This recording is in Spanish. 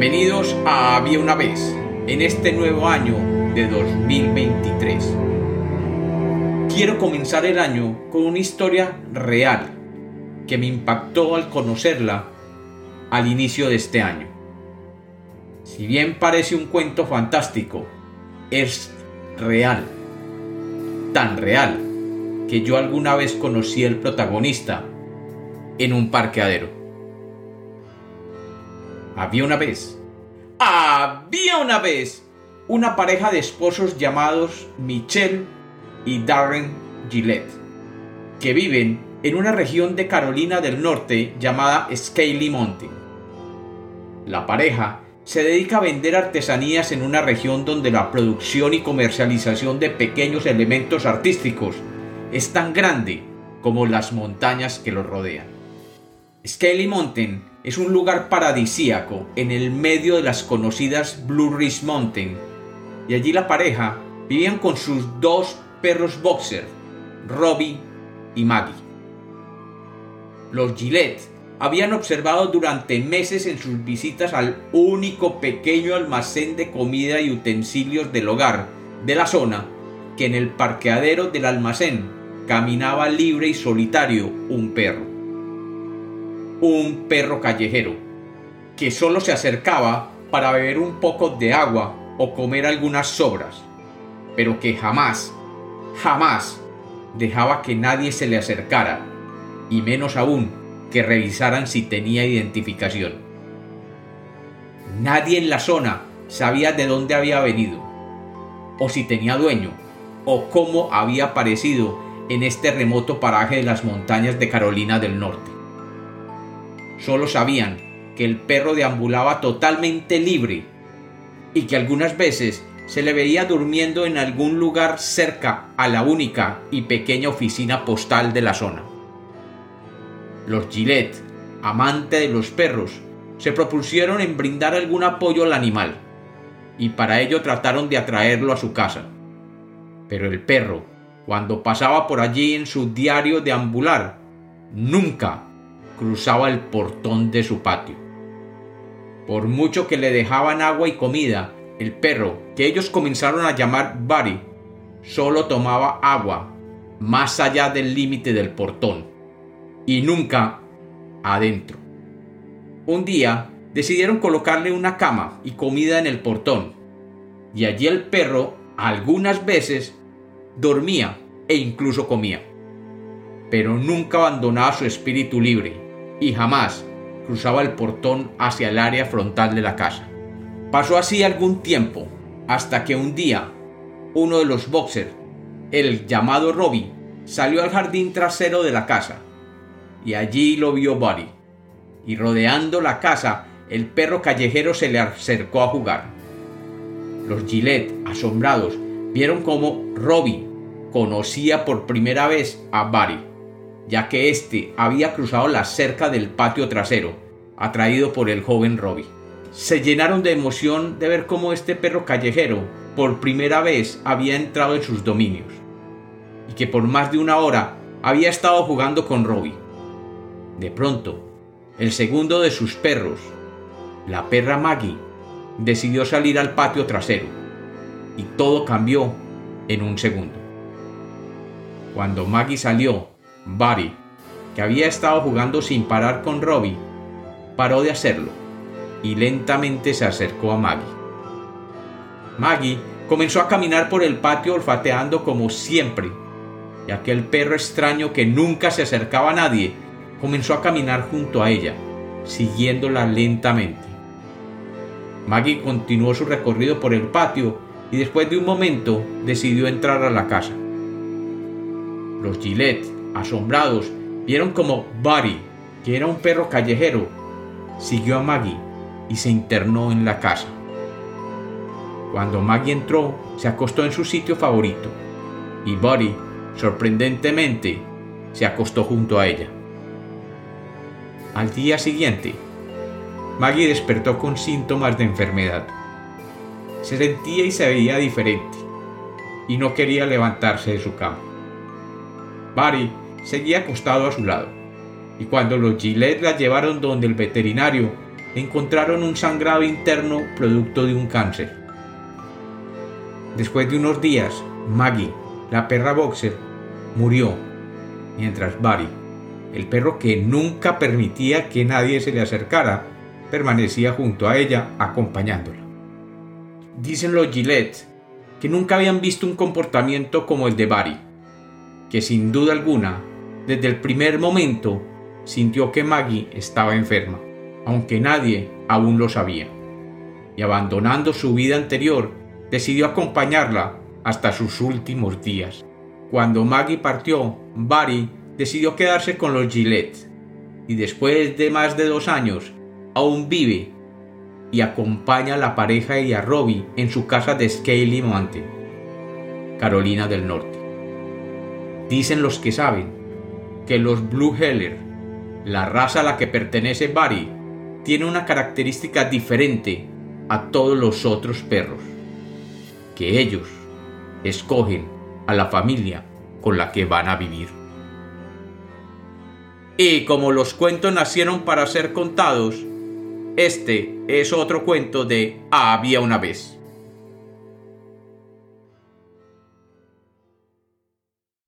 Bienvenidos a Había una vez, en este nuevo año de 2023. Quiero comenzar el año con una historia real que me impactó al conocerla al inicio de este año. Si bien parece un cuento fantástico, es real. Tan real que yo alguna vez conocí al protagonista en un parqueadero. Había una vez, había una vez, una pareja de esposos llamados Michelle y Darren Gillette, que viven en una región de Carolina del Norte llamada Scaly Mountain. La pareja se dedica a vender artesanías en una región donde la producción y comercialización de pequeños elementos artísticos es tan grande como las montañas que los rodean. Scaly Mountain es un lugar paradisíaco en el medio de las conocidas Blue Ridge Mountain y allí la pareja vivían con sus dos perros boxer, Robbie y Maggie. Los Gillette habían observado durante meses en sus visitas al único pequeño almacén de comida y utensilios del hogar de la zona que en el parqueadero del almacén caminaba libre y solitario un perro un perro callejero, que solo se acercaba para beber un poco de agua o comer algunas sobras, pero que jamás, jamás dejaba que nadie se le acercara, y menos aún que revisaran si tenía identificación. Nadie en la zona sabía de dónde había venido, o si tenía dueño, o cómo había aparecido en este remoto paraje de las montañas de Carolina del Norte. Solo sabían que el perro deambulaba totalmente libre y que algunas veces se le veía durmiendo en algún lugar cerca a la única y pequeña oficina postal de la zona. Los Gillette, amante de los perros, se propusieron en brindar algún apoyo al animal, y para ello trataron de atraerlo a su casa. Pero el perro, cuando pasaba por allí en su diario deambular, nunca cruzaba el portón de su patio. Por mucho que le dejaban agua y comida, el perro, que ellos comenzaron a llamar Buddy, solo tomaba agua más allá del límite del portón y nunca adentro. Un día decidieron colocarle una cama y comida en el portón y allí el perro algunas veces dormía e incluso comía, pero nunca abandonaba su espíritu libre y jamás cruzaba el portón hacia el área frontal de la casa. Pasó así algún tiempo, hasta que un día uno de los boxers, el llamado Robbie, salió al jardín trasero de la casa, y allí lo vio Buddy, y rodeando la casa, el perro callejero se le acercó a jugar. Los Gillette, asombrados, vieron cómo Robbie conocía por primera vez a Buddy ya que éste había cruzado la cerca del patio trasero, atraído por el joven Robbie. Se llenaron de emoción de ver cómo este perro callejero por primera vez había entrado en sus dominios, y que por más de una hora había estado jugando con Robbie. De pronto, el segundo de sus perros, la perra Maggie, decidió salir al patio trasero, y todo cambió en un segundo. Cuando Maggie salió Buddy, que había estado jugando sin parar con Robbie, paró de hacerlo y lentamente se acercó a Maggie. Maggie comenzó a caminar por el patio olfateando como siempre, y aquel perro extraño que nunca se acercaba a nadie comenzó a caminar junto a ella, siguiéndola lentamente. Maggie continuó su recorrido por el patio y después de un momento decidió entrar a la casa. Los Gillette asombrados, vieron como Buddy, que era un perro callejero, siguió a Maggie y se internó en la casa. Cuando Maggie entró, se acostó en su sitio favorito y Buddy, sorprendentemente, se acostó junto a ella. Al día siguiente, Maggie despertó con síntomas de enfermedad. Se sentía y se veía diferente y no quería levantarse de su cama. Buddy seguía acostado a su lado, y cuando los Gillette la llevaron donde el veterinario, encontraron un sangrado interno producto de un cáncer. Después de unos días, Maggie, la perra boxer, murió, mientras Barry, el perro que nunca permitía que nadie se le acercara, permanecía junto a ella acompañándola. Dicen los Gillette que nunca habían visto un comportamiento como el de Barry, que sin duda alguna, desde el primer momento, sintió que Maggie estaba enferma, aunque nadie aún lo sabía. Y abandonando su vida anterior, decidió acompañarla hasta sus últimos días. Cuando Maggie partió, Barry decidió quedarse con los Gillette y después de más de dos años aún vive y acompaña a la pareja y a Robbie en su casa de Scaly Mountain, Carolina del Norte. Dicen los que saben que los Blue Heller, la raza a la que pertenece Barry, tiene una característica diferente a todos los otros perros, que ellos escogen a la familia con la que van a vivir. Y como los cuentos nacieron para ser contados, este es otro cuento de Había una vez.